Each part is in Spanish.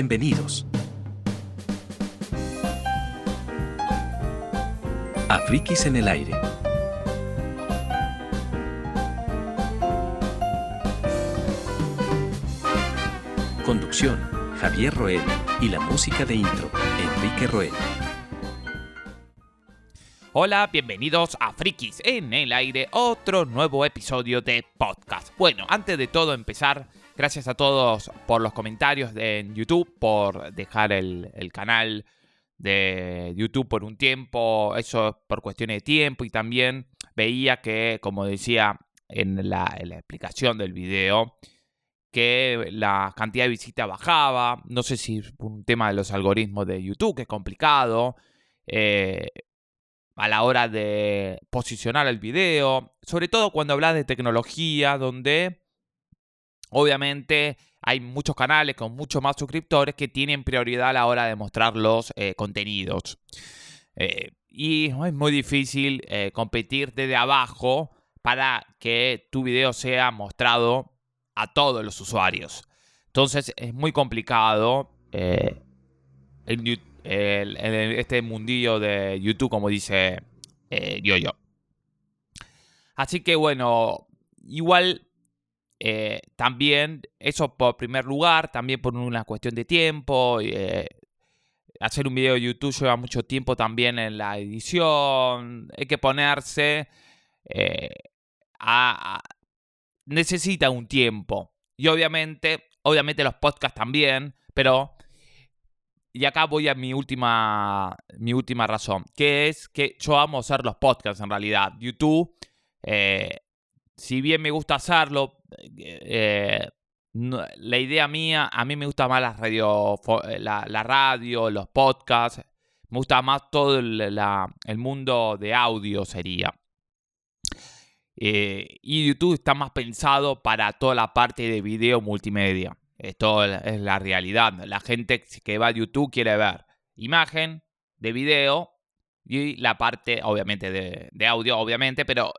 Bienvenidos. A Frikis en el aire. Conducción, Javier Roel y la música de intro, Enrique Roel. Hola, bienvenidos a Frikis en el aire, otro nuevo episodio de podcast. Bueno, antes de todo empezar, gracias a todos por los comentarios en YouTube, por dejar el, canal de YouTube por un tiempo, eso por cuestiones de tiempo y también veía que, como decía en la, en la explicación del video, que la cantidad de visitas bajaba. No sé si es un tema de los algoritmos de YouTube, que es complicado. eh, a la hora de posicionar el video. Sobre todo cuando hablas de tecnología, donde obviamente hay muchos canales con muchos más suscriptores que tienen prioridad a la hora de mostrar los eh, contenidos. Eh, y es muy difícil eh, competir desde abajo para que tu video sea mostrado a todos los usuarios. Entonces es muy complicado este mundillo de YouTube, como dice Yoyo. Así que bueno, igual eh, también, eso por primer lugar, también por una cuestión de tiempo. eh, hacer un video de YouTube lleva mucho tiempo también en la edición. Hay que ponerse eh, a, necesita un tiempo. Y obviamente, obviamente los podcasts también, pero y acá voy a mi última mi última razón, que es que yo amo hacer los podcasts en realidad. YouTube si bien me gusta hacerlo, eh, la idea mía, a mí me gusta más la radio, eh, la, radio, los podcasts, me gusta más todo el, mundo de audio sería. Eh, y YouTube está más pensado para toda la parte de video multimedia. Esto es la realidad. La gente que va a YouTube quiere ver imagen de video y la parte, obviamente, de audio, obviamente, pero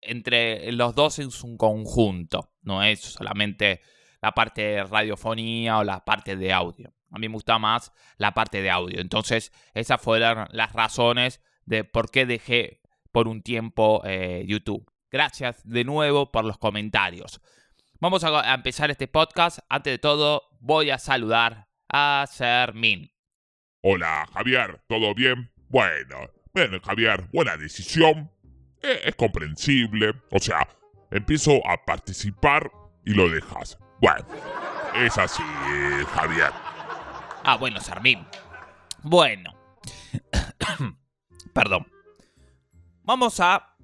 entre los dos es un conjunto. No es solamente la parte de radiofonía o la parte de audio. A mí me gusta más la parte de audio. Entonces, esas fueron las razones de por qué dejé por un tiempo eh, YouTube. Gracias de nuevo por los comentarios. Vamos a, empezar este podcast. Antes de todo, voy a saludar a Sermin. Hola, Javier, ¿todo bien? Bueno, bien, Javier, buena decisión. Eh, es comprensible. O sea, empiezo a participar y lo dejas. Bueno, es así, Javier. Ah, bueno, Sermin. Bueno. Perdón. Vamos a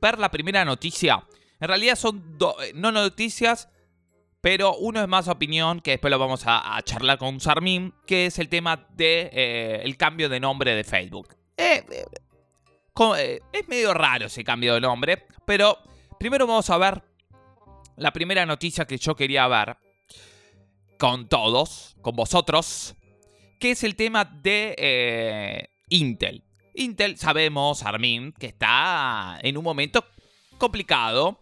ver la primera noticia. En realidad son eh, no noticias, pero uno es más opinión, que después lo vamos a, charlar con Sarmin, que es el tema de eh, cambio de nombre de Facebook. Eh, eh, es medio raro ese cambio de nombre, pero primero vamos a ver la primera noticia que yo quería ver con todos, con vosotros, que es el tema de eh, Intel. Intel, sabemos, Armin, que está en un momento complicado.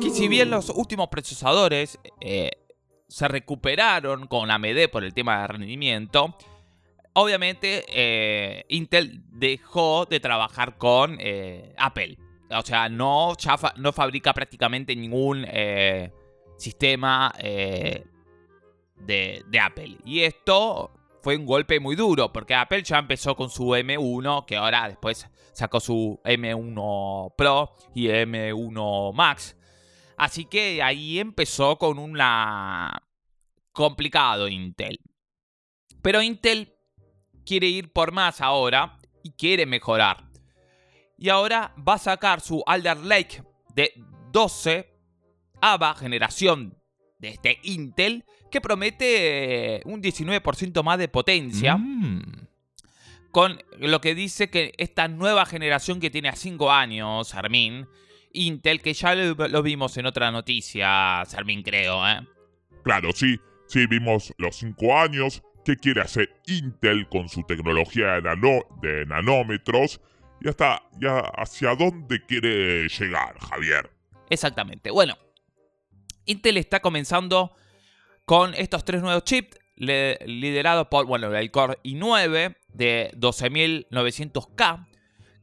Que si bien los últimos procesadores eh, se recuperaron con AMD por el tema de rendimiento, obviamente eh, Intel dejó de trabajar con eh, Apple. O sea, no, no fabrica prácticamente ningún eh, sistema de, de Apple. Y esto fue un golpe muy duro, porque Apple ya empezó con su M1, que ahora después sacó su M1 Pro y M1 Max. Así que ahí empezó con una complicado Intel. Pero Intel quiere ir por más ahora y quiere mejorar. Y ahora va a sacar su Alder Lake de 12 ava generación de este Intel que promete eh, un 19% más de potencia. Mm. Con lo que dice que esta nueva generación que tiene a 5 años, Armin, Intel, que ya lo, lo vimos en otra noticia, Armin, creo, ¿eh? Claro, sí, sí, vimos los cinco años. ¿Qué quiere hacer Intel con su tecnología de nanómetros? Y hasta ya hacia dónde quiere llegar, Javier. Exactamente. Bueno, Intel está comenzando con estos tres nuevos chips, liderados por, bueno, el Core i9 de 12900K,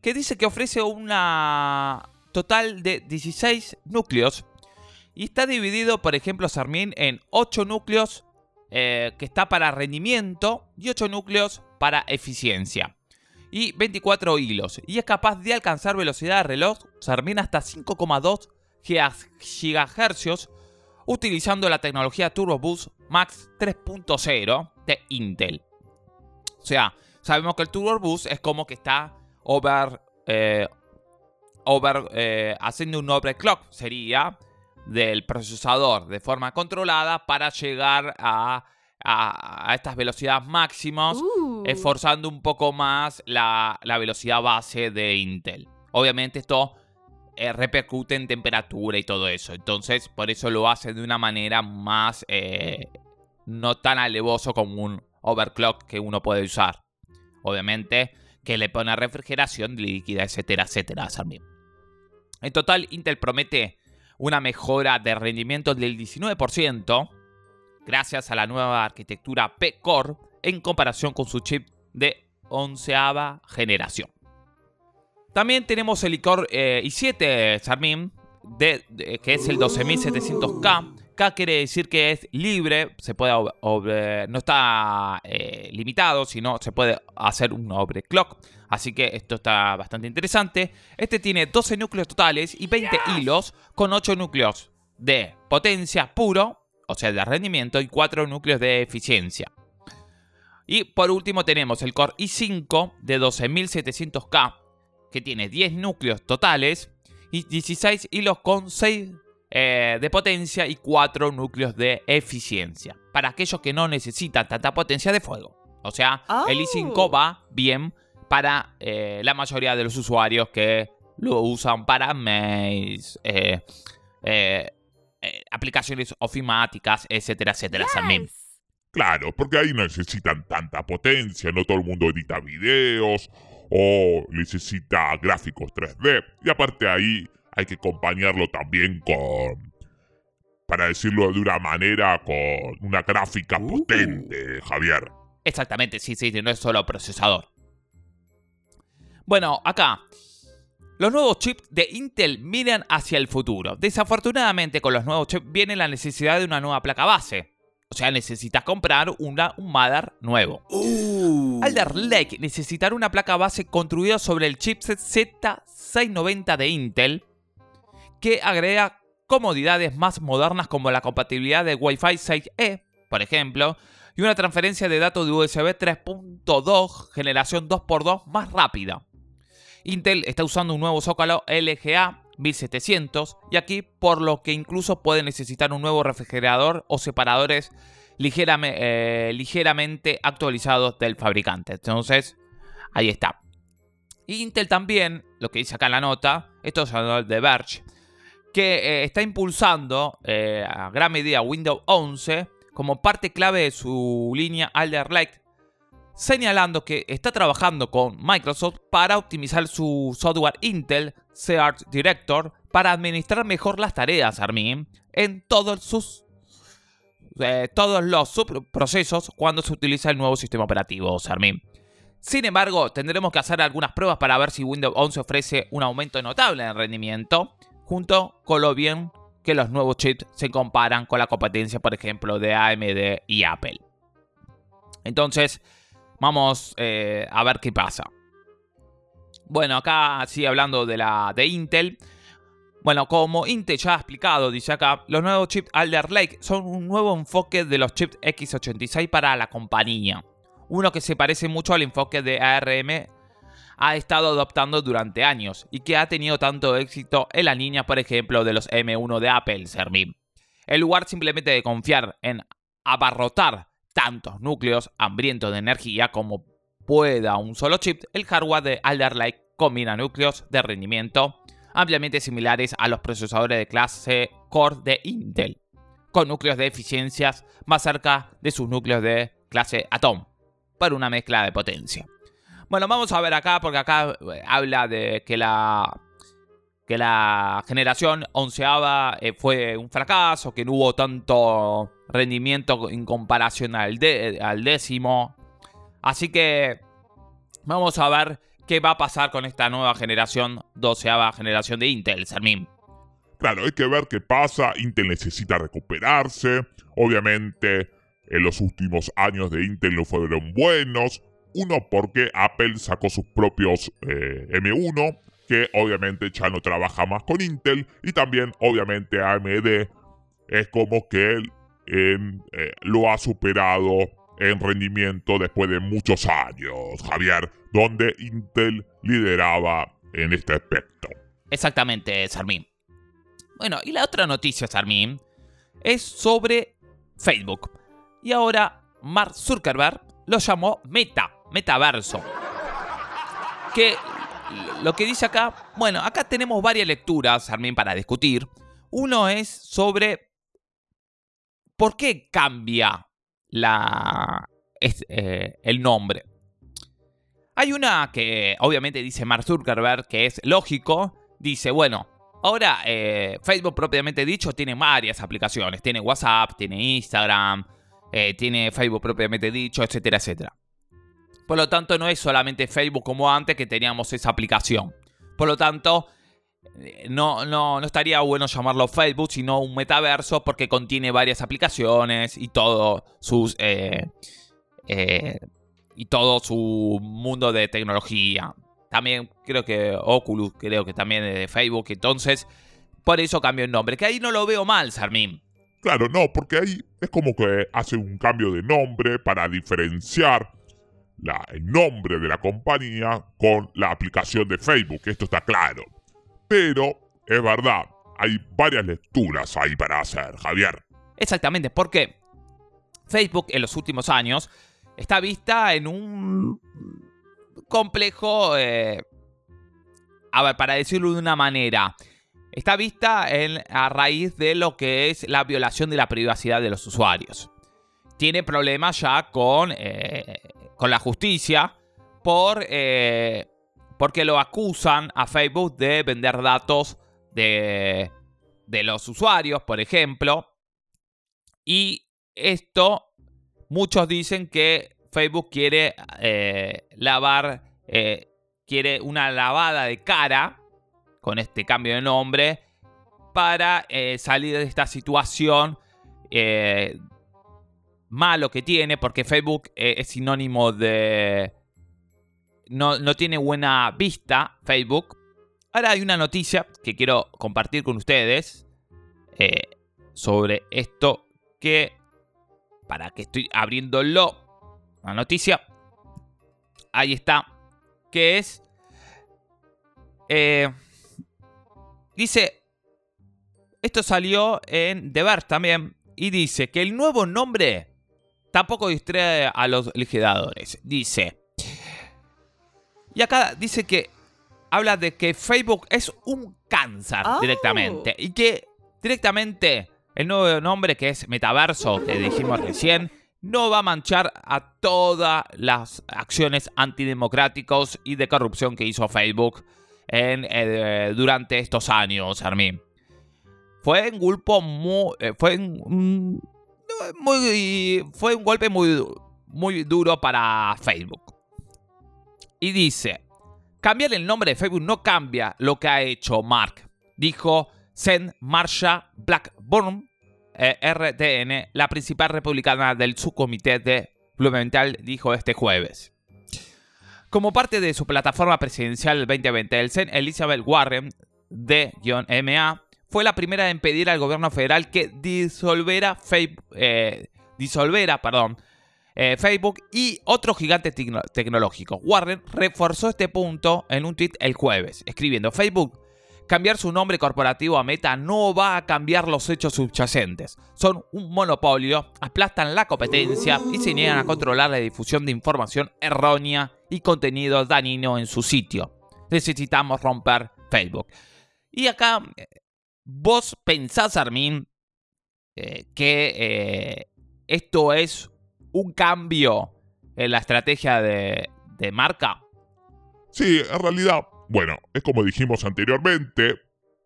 que dice que ofrece una total de 16 núcleos y está dividido, por ejemplo, Sarmin en 8 núcleos eh, que está para rendimiento y 8 núcleos para eficiencia. Y 24 hilos. Y es capaz de alcanzar velocidad de reloj Sarmin hasta 5,2 GHz utilizando la tecnología Turbo Boost Max 3.0 de Intel. O sea, sabemos que el Turbo Boost es como que está over, eh, over eh, haciendo un overclock, sería del procesador de forma controlada para llegar a, estas velocidades máximas, uh. esforzando un poco más la, velocidad base de Intel. Obviamente esto eh, repercute en temperatura y todo eso, entonces por eso lo hace de una manera más eh, no tan alevoso como un overclock que uno puede usar. Obviamente que le pone refrigeración líquida, etcétera, etcétera, también. En total, Intel promete una mejora de rendimiento del 19% gracias a la nueva arquitectura P-Core en comparación con su chip de onceava generación. También tenemos el Core eh, i7 Charmin, de, que es el 12700K. K quiere decir que es libre, se puede no está eh, limitado, sino se puede hacer un overclock. Así que esto está bastante interesante. Este tiene 12 núcleos totales y 20 hilos con 8 núcleos de potencia puro, o sea, de rendimiento, y 4 núcleos de eficiencia. Y por último tenemos el Core i5 de 12700K, que tiene 10 núcleos totales y 16 hilos con 6 eh, de potencia y 4 núcleos de eficiencia. Para aquellos que no necesitan tanta potencia de fuego. O sea, el i5 oh. va bien para eh, la mayoría de los usuarios que lo usan para mails, eh, eh, aplicaciones ofimáticas, etcétera, etcétera. Claro, porque ahí necesitan tanta potencia, no todo el mundo edita videos o necesita gráficos 3D. Y aparte ahí hay que acompañarlo también con, para decirlo de una manera, con una gráfica uh. potente, Javier. Exactamente, sí, sí, no es solo procesador. Bueno, acá. Los nuevos chips de Intel miran hacia el futuro. Desafortunadamente con los nuevos chips viene la necesidad de una nueva placa base. O sea, necesitas comprar una, un Mother nuevo. Uh. Alder Lake necesitará una placa base construida sobre el chipset Z690 de Intel que agrega comodidades más modernas como la compatibilidad de Wi-Fi 6E, por ejemplo, y una transferencia de datos de USB 3.2 generación 2x2 más rápida. Intel está usando un nuevo zócalo LGA 1700 y aquí por lo que incluso puede necesitar un nuevo refrigerador o separadores eh, ligeramente actualizados del fabricante. Entonces, ahí está. Intel también, lo que dice acá en la nota, esto es de Verge, que eh, está impulsando eh, a gran medida Windows 11 como parte clave de su línea Alder Lake señalando que está trabajando con Microsoft para optimizar su software Intel Search Director para administrar mejor las tareas Armin en todos sus eh, todos los subprocesos cuando se utiliza el nuevo sistema operativo Armin. Sin embargo, tendremos que hacer algunas pruebas para ver si Windows 11 ofrece un aumento notable en rendimiento, junto con lo bien que los nuevos chips se comparan con la competencia, por ejemplo, de AMD y Apple. Entonces, Vamos eh, a ver qué pasa. Bueno, acá sí hablando de la de Intel. Bueno, como Intel ya ha explicado, dice acá, los nuevos chips Alder Lake son un nuevo enfoque de los chips x86 para la compañía. Uno que se parece mucho al enfoque de ARM ha estado adoptando durante años y que ha tenido tanto éxito en la línea, por ejemplo, de los M1 de Apple, Sermim. En lugar simplemente de confiar en abarrotar tantos núcleos hambrientos de energía como pueda un solo chip, el hardware de Alder Lake combina núcleos de rendimiento ampliamente similares a los procesadores de clase Core de Intel, con núcleos de eficiencias más cerca de sus núcleos de clase Atom, para una mezcla de potencia. Bueno, vamos a ver acá, porque acá eh, habla de que la que la generación onceava eh, fue un fracaso, que no hubo tanto rendimiento en comparación al, al décimo. Así que vamos a ver qué va a pasar con esta nueva generación, doceava generación de Intel, Sermín. Claro, hay que ver qué pasa. Intel necesita recuperarse. Obviamente, en los últimos años de Intel no fueron buenos. Uno porque Apple sacó sus propios eh, M1, que obviamente ya no trabaja más con Intel. Y también, obviamente, AMD es como que él eh, lo ha superado en rendimiento después de muchos años, Javier, donde Intel lideraba en este aspecto. Exactamente, Sarmín. Bueno, y la otra noticia, Sarmín, es sobre Facebook. Y ahora Mark Zuckerberg lo llamó Meta, Metaverso. Que lo que dice acá, bueno, acá tenemos varias lecturas, Sarmín, para discutir. Uno es sobre por qué cambia la, eh, el nombre. Hay una que obviamente dice Mark Zuckerberg que es lógico. Dice, bueno, Ahora, eh, Facebook propiamente dicho tiene varias aplicaciones. Tiene WhatsApp, tiene Instagram, eh, tiene Facebook propiamente dicho, etcétera, etcétera. Por lo tanto, no es solamente Facebook como antes que teníamos esa aplicación. Por lo tanto, eh, no, no, no estaría bueno llamarlo Facebook, sino un metaverso porque contiene varias aplicaciones y todo sus... y todo su mundo de tecnología. También creo que Oculus, creo que también es de Facebook. Entonces, por eso cambió el nombre. Que ahí no lo veo mal, Sarmín. Claro, no, porque ahí es como que hace un cambio de nombre para diferenciar el nombre de la compañía con la aplicación de Facebook. Esto está claro. Pero, es verdad, hay varias lecturas ahí para hacer, Javier. Exactamente, porque Facebook en los últimos años está vista en un complejo, eh, a ver, para decirlo de una manera, está vista a raíz de lo que es la violación de la privacidad de los usuarios. Tiene problemas ya con, eh, con la justicia por, eh, porque lo acusan a Facebook de vender datos de, de los usuarios, por ejemplo. Y esto, muchos dicen que Facebook quiere eh, lavar, eh, quiere una lavada de cara con este cambio de nombre para salir de esta situación malo que tiene, porque Facebook es sinónimo de... No, no tiene buena vista Facebook. Ahora hay una noticia que quiero compartir con ustedes sobre esto que para que estoy abriéndolo una noticia. Ahí está. Que es... Eh, dice... Esto salió en The Verge también. Y dice que el nuevo nombre tampoco distrae a los legisladores. Dice... Y acá dice que habla de que Facebook es un cáncer oh. directamente. Y que directamente el nuevo nombre que es Metaverso, que dijimos recién, no va a manchar a todas las acciones antidemocráticas y de corrupción que hizo Facebook en, eh, durante estos años, Armin. Fue un golpe muy, eh, fue un, fue un golpe muy, muy duro para Facebook. Y dice, cambiar el nombre de Facebook no cambia lo que ha hecho Mark, dijo Zen Marsha Blackburn, eh, RTN, la principal republicana del subcomité de Blumenthal, dijo este jueves. Como parte de su plataforma presidencial 2020, el CEN Elizabeth Warren, de-MA, fue la primera en pedir al gobierno federal que disolviera, eh, perdón, eh, Facebook y otros gigantes tecnológicos. Warren reforzó este punto en un tweet el jueves, escribiendo Facebook Cambiar su nombre corporativo a Meta no va a cambiar los hechos subyacentes. Son un monopolio, aplastan la competencia y se niegan a controlar la difusión de información errónea y contenido dañino en su sitio. Necesitamos romper Facebook. Y acá, vos pensás, Armin, eh, que eh, esto es un cambio en la estrategia de, marca. Sí, en realidad bueno, es como dijimos anteriormente,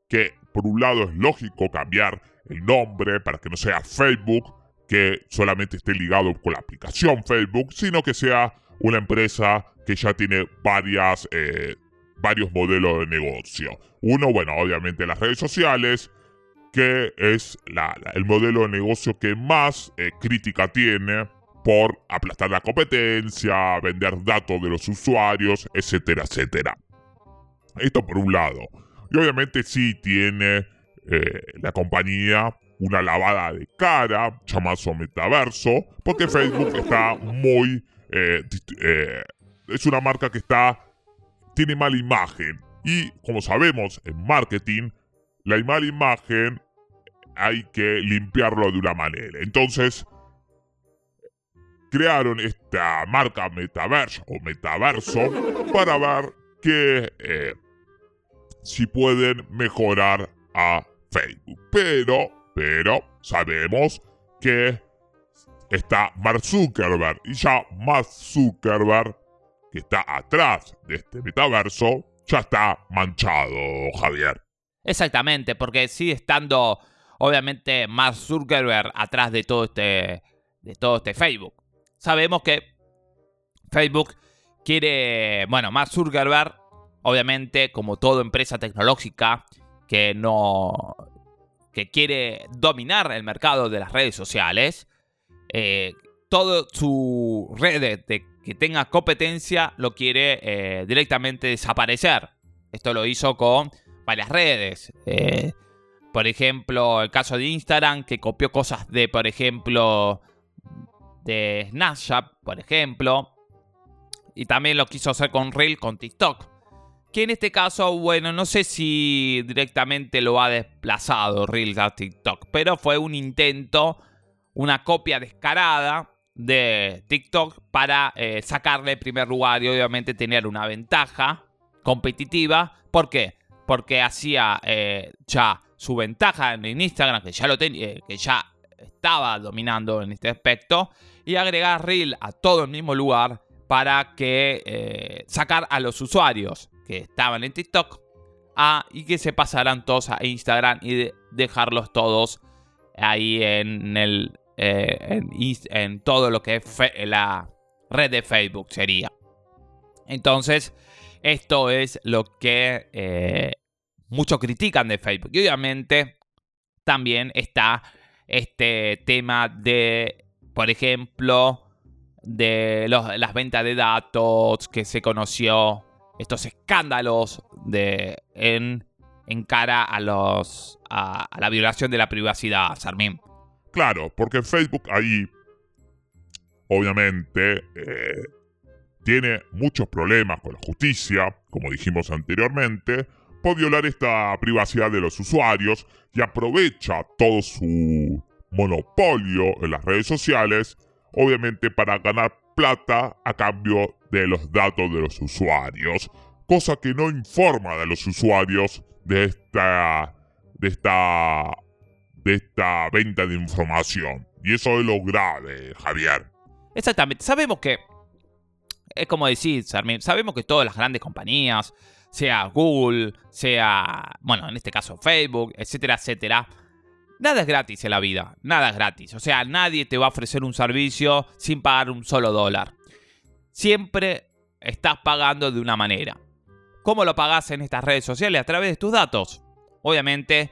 que por un lado es lógico cambiar el nombre para que no sea Facebook, que solamente esté ligado con la aplicación Facebook, sino que sea una empresa que ya tiene varias, eh, varios modelos de negocio. Uno, bueno, obviamente las redes sociales, que es el modelo de negocio que más eh, crítica tiene por aplastar la competencia, vender datos de los usuarios, etcétera, etcétera. Esto por un lado. Y obviamente sí tiene eh, la compañía una lavada de cara, llamado metaverso, porque Facebook está muy... Eh, es una marca que está... tiene mala imagen. Y como sabemos en marketing, la mala imagen hay que limpiarlo de una manera. Entonces, crearon esta marca Metaverso o Metaverso para ver que eh, si pueden mejorar a Facebook. Pero, pero, sabemos que está Mark Zuckerberg y ya Mark Zuckerberg, que está atrás de este metaverso, ya está manchado, Javier. Exactamente, porque sigue estando, obviamente, Mark Zuckerberg atrás de todo este, de todo este Facebook. Sabemos que Facebook quiere, bueno, Mark Zuckerberg, obviamente, como toda empresa tecnológica que no, que quiere dominar el mercado de las redes sociales, eh, todo su red de, que tenga competencia lo quiere eh, directamente desaparecer. Esto lo hizo con varias redes. Eh, por ejemplo, el caso de Instagram, que copió cosas de, por ejemplo, de Snapchat, por ejemplo. Y también lo quiso hacer con Reel, con TikTok. Que en este caso, bueno, no sé si directamente lo ha desplazado Reels a TikTok. Pero fue un intento, una copia descarada de TikTok para eh, sacarle el primer lugar y obviamente tener una ventaja competitiva. ¿Por qué? Porque hacía eh, ya su ventaja en Instagram, que ya lo tenía, eh, que ya estaba dominando en este aspecto, y agregar Reel a todo el mismo lugar para que sacar a los usuarios que estaban en TikTok a, y que se pasaran todos a Instagram y dejarlos todos ahí en el eh, en, todo lo que es la red de Facebook sería. Entonces, esto es lo que eh, muchos critican de Facebook. Y obviamente también está este tema de, por ejemplo, de las ventas de datos que se conoció, estos escándalos de, en, cara a, los, a, la violación de la privacidad, Sarmín. Claro, porque Facebook ahí, obviamente, eh, tiene muchos problemas con la justicia, como dijimos anteriormente, por violar esta privacidad de los usuarios y aprovecha todo su monopolio en las redes sociales, obviamente para ganar plata a cambio de los datos de los usuarios, cosa que no informa a los usuarios de esta, de esta esta venta de información. Y eso es lo grave, Javier. Exactamente. Sabemos que, es como decir, sabemos que todas las grandes compañías, sea Google, sea, bueno, en este caso Facebook, etcétera, etcétera, nada es gratis en la vida. Nada es gratis. O sea, nadie te va a ofrecer un servicio sin pagar un solo dólar. Siempre estás pagando de una manera. ¿Cómo lo pagas en estas redes sociales? A través de tus datos. Obviamente,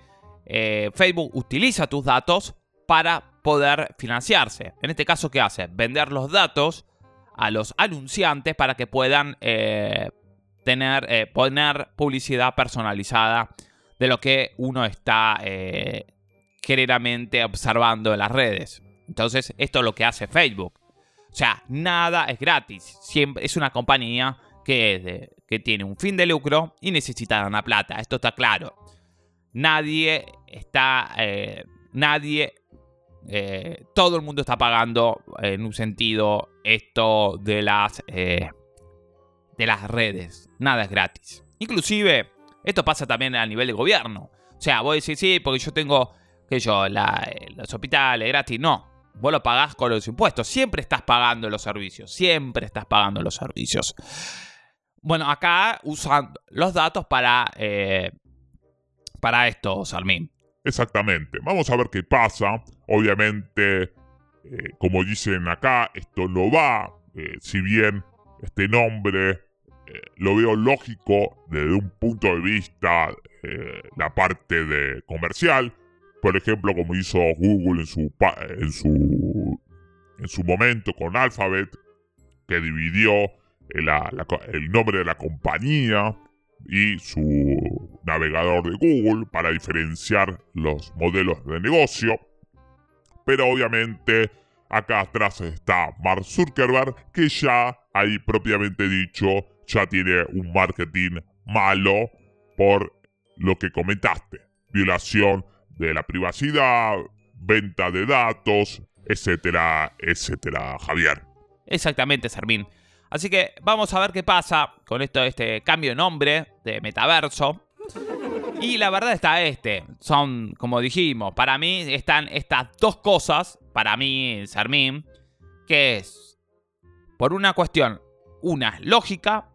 eh, Facebook utiliza tus datos para poder financiarse. En este caso, ¿qué hace? Vender los datos a los anunciantes para que puedan eh, tener, eh, poner publicidad personalizada de lo que uno está generalmente observando en las redes. Entonces, esto es lo que hace Facebook. O sea, nada es gratis. Siempre es una compañía que, que tiene un fin de lucro y necesita una plata. Esto está claro nadie está, eh, nadie, eh, todo el mundo está pagando en un sentido esto de las, eh, de las redes. Nada es gratis. Inclusive, esto pasa también a nivel de gobierno. O sea, vos decís, sí, porque yo tengo, que yo, los hospitales gratis. No, vos lo pagás con los impuestos. Siempre estás pagando los servicios. Siempre estás pagando los servicios. Bueno, acá usan los datos para para esto, Sarmín. Exactamente. Vamos a ver qué pasa. Obviamente, eh, como dicen acá, esto no va. Eh, si bien este nombre eh, lo veo lógico desde un punto de vista la parte de comercial. Por ejemplo, como hizo Google en su, en su, en su momento con Alphabet, que dividió el nombre de la compañía y su navegador de Google para diferenciar los modelos de negocio. Pero obviamente acá atrás está Mark Zuckerberg que ya ahí propiamente dicho ya tiene un marketing malo por lo que comentaste. Violación de la privacidad, venta de datos, etcétera, etcétera, Javier. Exactamente, Sermín. Así que vamos a ver qué pasa con esto, este cambio de nombre de metaverso. Y la verdad está este. Son, como dijimos, para mí están estas dos cosas, para mí, Sarmín, que es, por una cuestión, una lógica,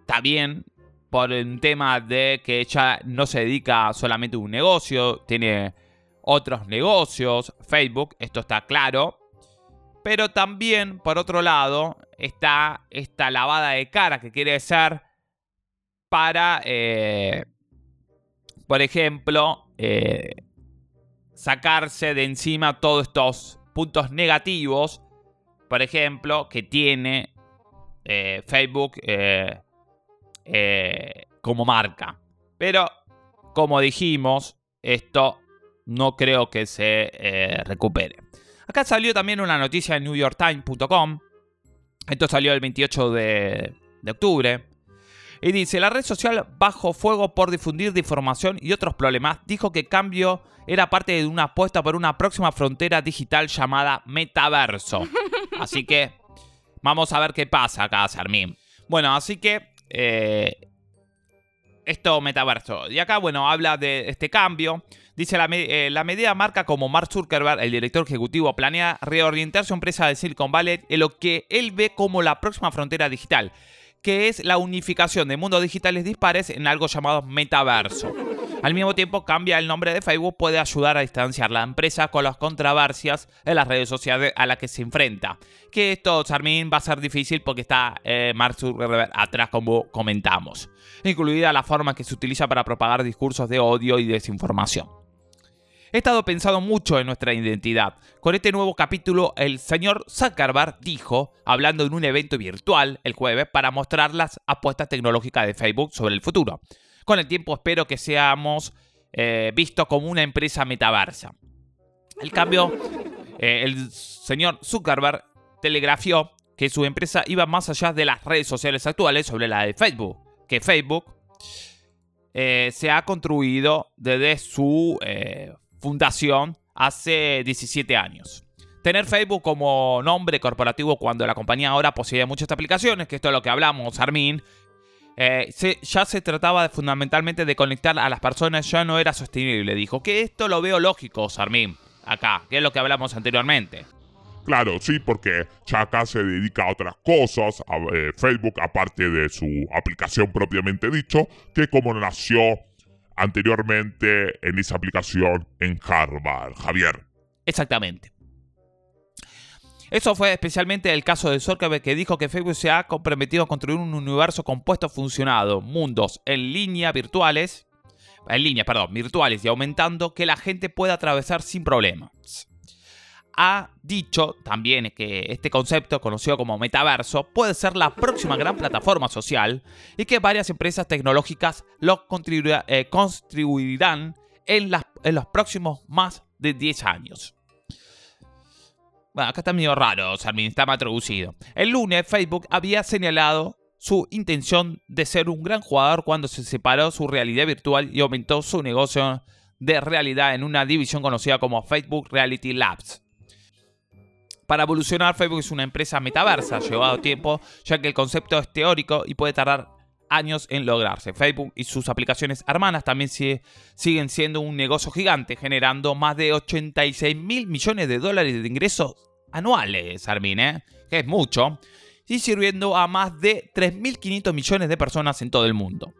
está bien, por un tema de que ella no se dedica solamente a un negocio, tiene otros negocios, Facebook, esto está claro. Pero también, por otro lado, está esta lavada de cara que quiere ser para, eh, por ejemplo, eh, sacarse de encima todos estos puntos negativos, por ejemplo, que tiene eh, Facebook como marca. Pero, como dijimos, esto no creo que se recupere. Acá salió también una noticia en NewYorkTimes.com esto salió el 28 de, octubre. Y dice, la red social bajo fuego por difundir desinformación y otros problemas, dijo que Cambio era parte de una apuesta por una próxima frontera digital llamada Metaverso. Así que vamos a ver qué pasa acá, Sarmín. Bueno, así que eh, esto Metaverso. Y acá, bueno, habla de este cambio. Dice, la, eh, la, medida marca como Mark Zuckerberg, el director ejecutivo, planea reorientar su empresa de Silicon Valley en lo que él ve como la próxima frontera digital, que es la unificación de mundos digitales dispares en algo llamado metaverso. Al mismo tiempo, cambia el nombre de Facebook, puede ayudar a distanciar la empresa con las controversias en las redes sociales a las que se enfrenta. Que esto, Charmin, va a ser difícil porque está eh, Mark atrás, como comentamos, incluida la forma que se utiliza para propagar discursos de odio y desinformación. He estado pensando mucho en nuestra identidad. Con este nuevo capítulo, el señor Zuckerberg dijo, hablando en un evento virtual el jueves, para mostrar las apuestas tecnológicas de Facebook sobre el futuro. Con el tiempo espero que seamos eh, vistos como una empresa metaversa. El cambio, eh, el señor Zuckerberg telegrafió que su empresa iba más allá de las redes sociales actuales sobre la de Facebook, que Facebook eh, se ha construido desde su fundación hace 17 años. Tener Facebook como nombre corporativo cuando la compañía ahora posee muchas aplicaciones, que esto es lo que hablamos, Armin, eh, ya se trataba fundamentalmente de conectar a las personas, ya no era sostenible. Dijo que esto lo veo lógico, Sarmín, acá, que es lo que hablamos anteriormente. Claro, sí, porque ya acá se dedica a otras cosas, a eh, Facebook, aparte de su aplicación propiamente dicho, que como nació anteriormente en esa aplicación en Harvard, Javier. Exactamente. Eso fue especialmente el caso de Zuckerberg que dijo que Facebook se ha comprometido a construir un universo compuesto funcionado, mundos en línea virtuales, en línea, perdón, virtuales y aumentando que la gente pueda atravesar sin problemas ha dicho también que este concepto, conocido como metaverso, puede ser la próxima gran plataforma social y que varias empresas tecnológicas lo eh, contribuirán en, en, los próximos más de 10 años. Acá está medio raro, sea, está mal traducido. El lunes Facebook había señalado su intención de ser un gran jugador cuando se separó su realidad virtual y aumentó su negocio de realidad en una división conocida como Facebook Reality Labs. Para evolucionar, Facebook es una empresa metaversa, llevado tiempo, ya que el concepto es teórico y puede tardar años en lograrse. Facebook y sus aplicaciones hermanas también siguen siendo un negocio gigante, generando más de 86 mil millones de dólares de ingresos anuales, Armin, ¿eh? que es mucho, y sirviendo a más de 3.500 millones de personas en todo el mundo.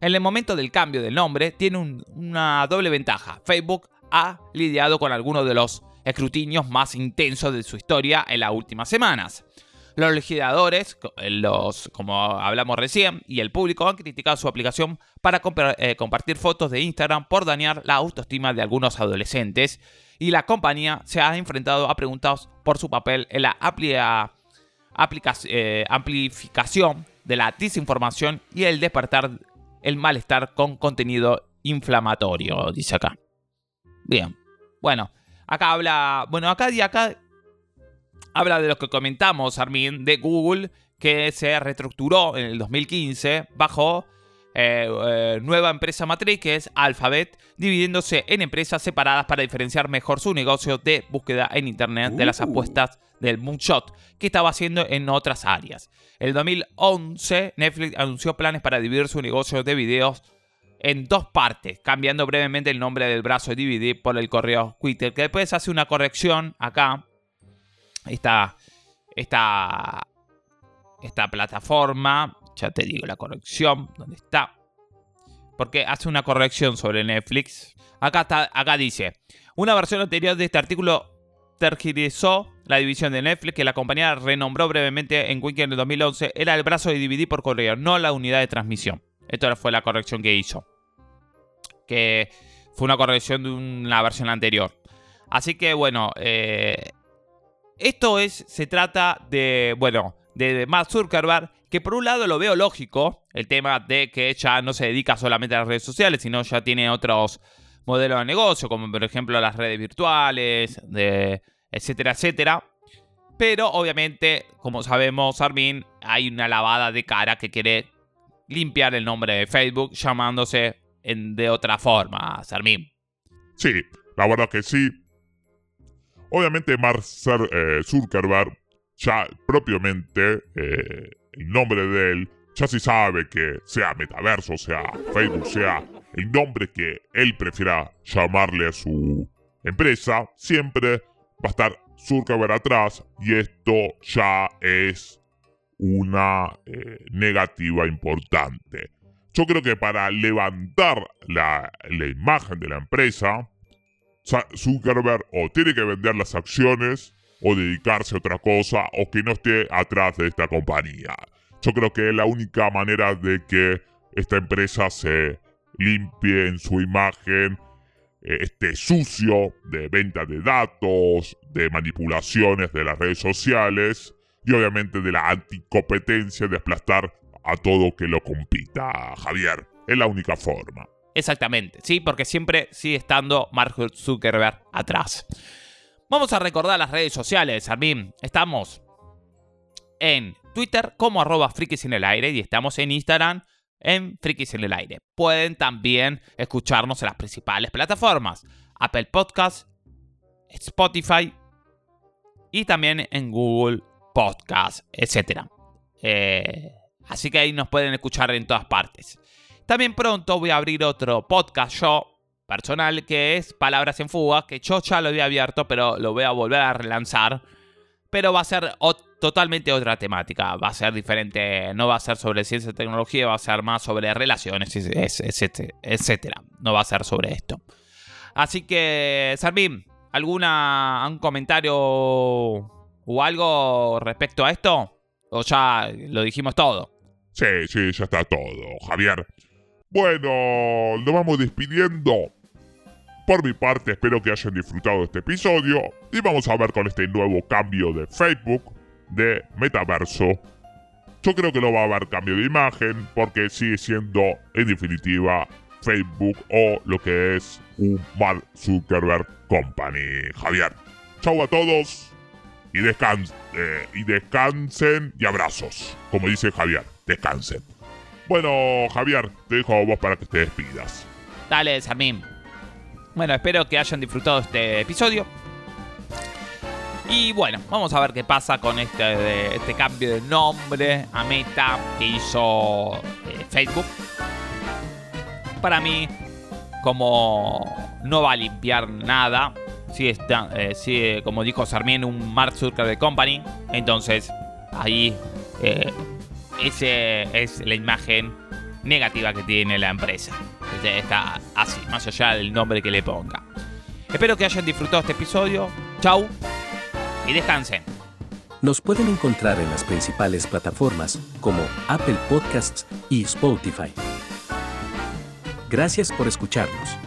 En el momento del cambio del nombre tiene una doble ventaja. Facebook ha lidiado con algunos de los escrutinios más intensos de su historia en las últimas semanas. Los legisladores, los, como hablamos recién, y el público han criticado su aplicación para eh, compartir fotos de Instagram por dañar la autoestima de algunos adolescentes y la compañía se ha enfrentado a preguntas por su papel en la eh, amplificación de la desinformación y el despertar el malestar con contenido inflamatorio, dice acá. Bien, bueno, acá habla, bueno, acá y acá habla de lo que comentamos, Armin, de Google, que se reestructuró en el 2015 bajo eh, eh, nueva empresa matriz que es Alphabet, dividiéndose en empresas separadas para diferenciar mejor su negocio de búsqueda en Internet de las uh. apuestas del moonshot que estaba haciendo en otras áreas. En el 2011, Netflix anunció planes para dividir su negocio de videos en dos partes, cambiando brevemente el nombre del brazo de DVD por el correo Twitter, que después hace una corrección acá esta, esta, esta plataforma, ya te digo la corrección, ¿dónde está? Porque hace una corrección sobre Netflix. Acá, está, acá dice, una versión anterior de este artículo tergiversó la división de Netflix que la compañía renombró brevemente en Weekend en 2011 era el brazo de DVD por correo, no la unidad de transmisión. Esto fue la corrección que hizo. Que fue una corrección de una versión anterior. Así que bueno, eh, esto es, se trata de, bueno, de Mark Zuckerberg, que por un lado lo veo lógico, el tema de que ya no se dedica solamente a las redes sociales, sino ya tiene otros modelos de negocio, como por ejemplo las redes virtuales, etcétera, etcétera. Pero obviamente, como sabemos, Armin, hay una lavada de cara que quiere limpiar el nombre de Facebook llamándose de otra forma, Armin. Sí, la verdad que sí. Obviamente Mark eh, Zuckerberg ya propiamente eh, el nombre de él ya se sabe que sea metaverso, sea Facebook, sea el nombre que él prefiera llamarle a su empresa, siempre va a estar Zuckerberg atrás y esto ya es una eh, negativa importante. Yo creo que para levantar la, la imagen de la empresa, Zuckerberg o tiene que vender las acciones o dedicarse a otra cosa o que no esté atrás de esta compañía. Yo creo que es la única manera de que esta empresa se limpie en su imagen este sucio de venta de datos, de manipulaciones de las redes sociales y obviamente de la anticompetencia de aplastar a todo que lo compita, Javier. Es la única forma. Exactamente, sí, porque siempre sigue estando Mark Zuckerberg atrás. Vamos a recordar las redes sociales, Armin. Estamos en Twitter como arroba frikis en el aire y estamos en Instagram en frikis en el aire. Pueden también escucharnos en las principales plataformas. Apple Podcasts, Spotify y también en Google Podcasts, etc. Eh, así que ahí nos pueden escuchar en todas partes. También pronto voy a abrir otro podcast yo, personal, que es Palabras en Fuga, que yo ya lo había abierto, pero lo voy a volver a relanzar. Pero va a ser totalmente otra temática, va a ser diferente, no va a ser sobre ciencia y tecnología, va a ser más sobre relaciones, etcétera. No va a ser sobre esto. Así que, Sarvin, ¿alguna un comentario o algo respecto a esto? ¿O ya lo dijimos todo? Sí, sí, ya está todo, Javier. Bueno, nos vamos despidiendo. Por mi parte, espero que hayan disfrutado este episodio y vamos a ver con este nuevo cambio de Facebook, de metaverso. Yo creo que no va a haber cambio de imagen porque sigue siendo, en definitiva, Facebook o lo que es un Mark Zuckerberg Company. Javier, chau a todos y, eh, descansen y abrazos. Como dice Javier, descansen. Bueno, Javier, te dejo a vos para que te despidas. Dale, Sarmín. Bueno, espero que hayan disfrutado este episodio. Y bueno, vamos a ver qué pasa con este, este cambio de nombre a Meta que hizo eh, Facebook. Para mí, como no va a limpiar nada, está, eh, como dijo Sarmín, un Mark Zuckerberg Company, entonces ahí eh, esa es la imagen negativa que tiene la empresa. Está así, más allá del nombre que le ponga. Espero que hayan disfrutado este episodio. Chau y descansen. Nos pueden encontrar en las principales plataformas como Apple Podcasts y Spotify. Gracias por escucharnos.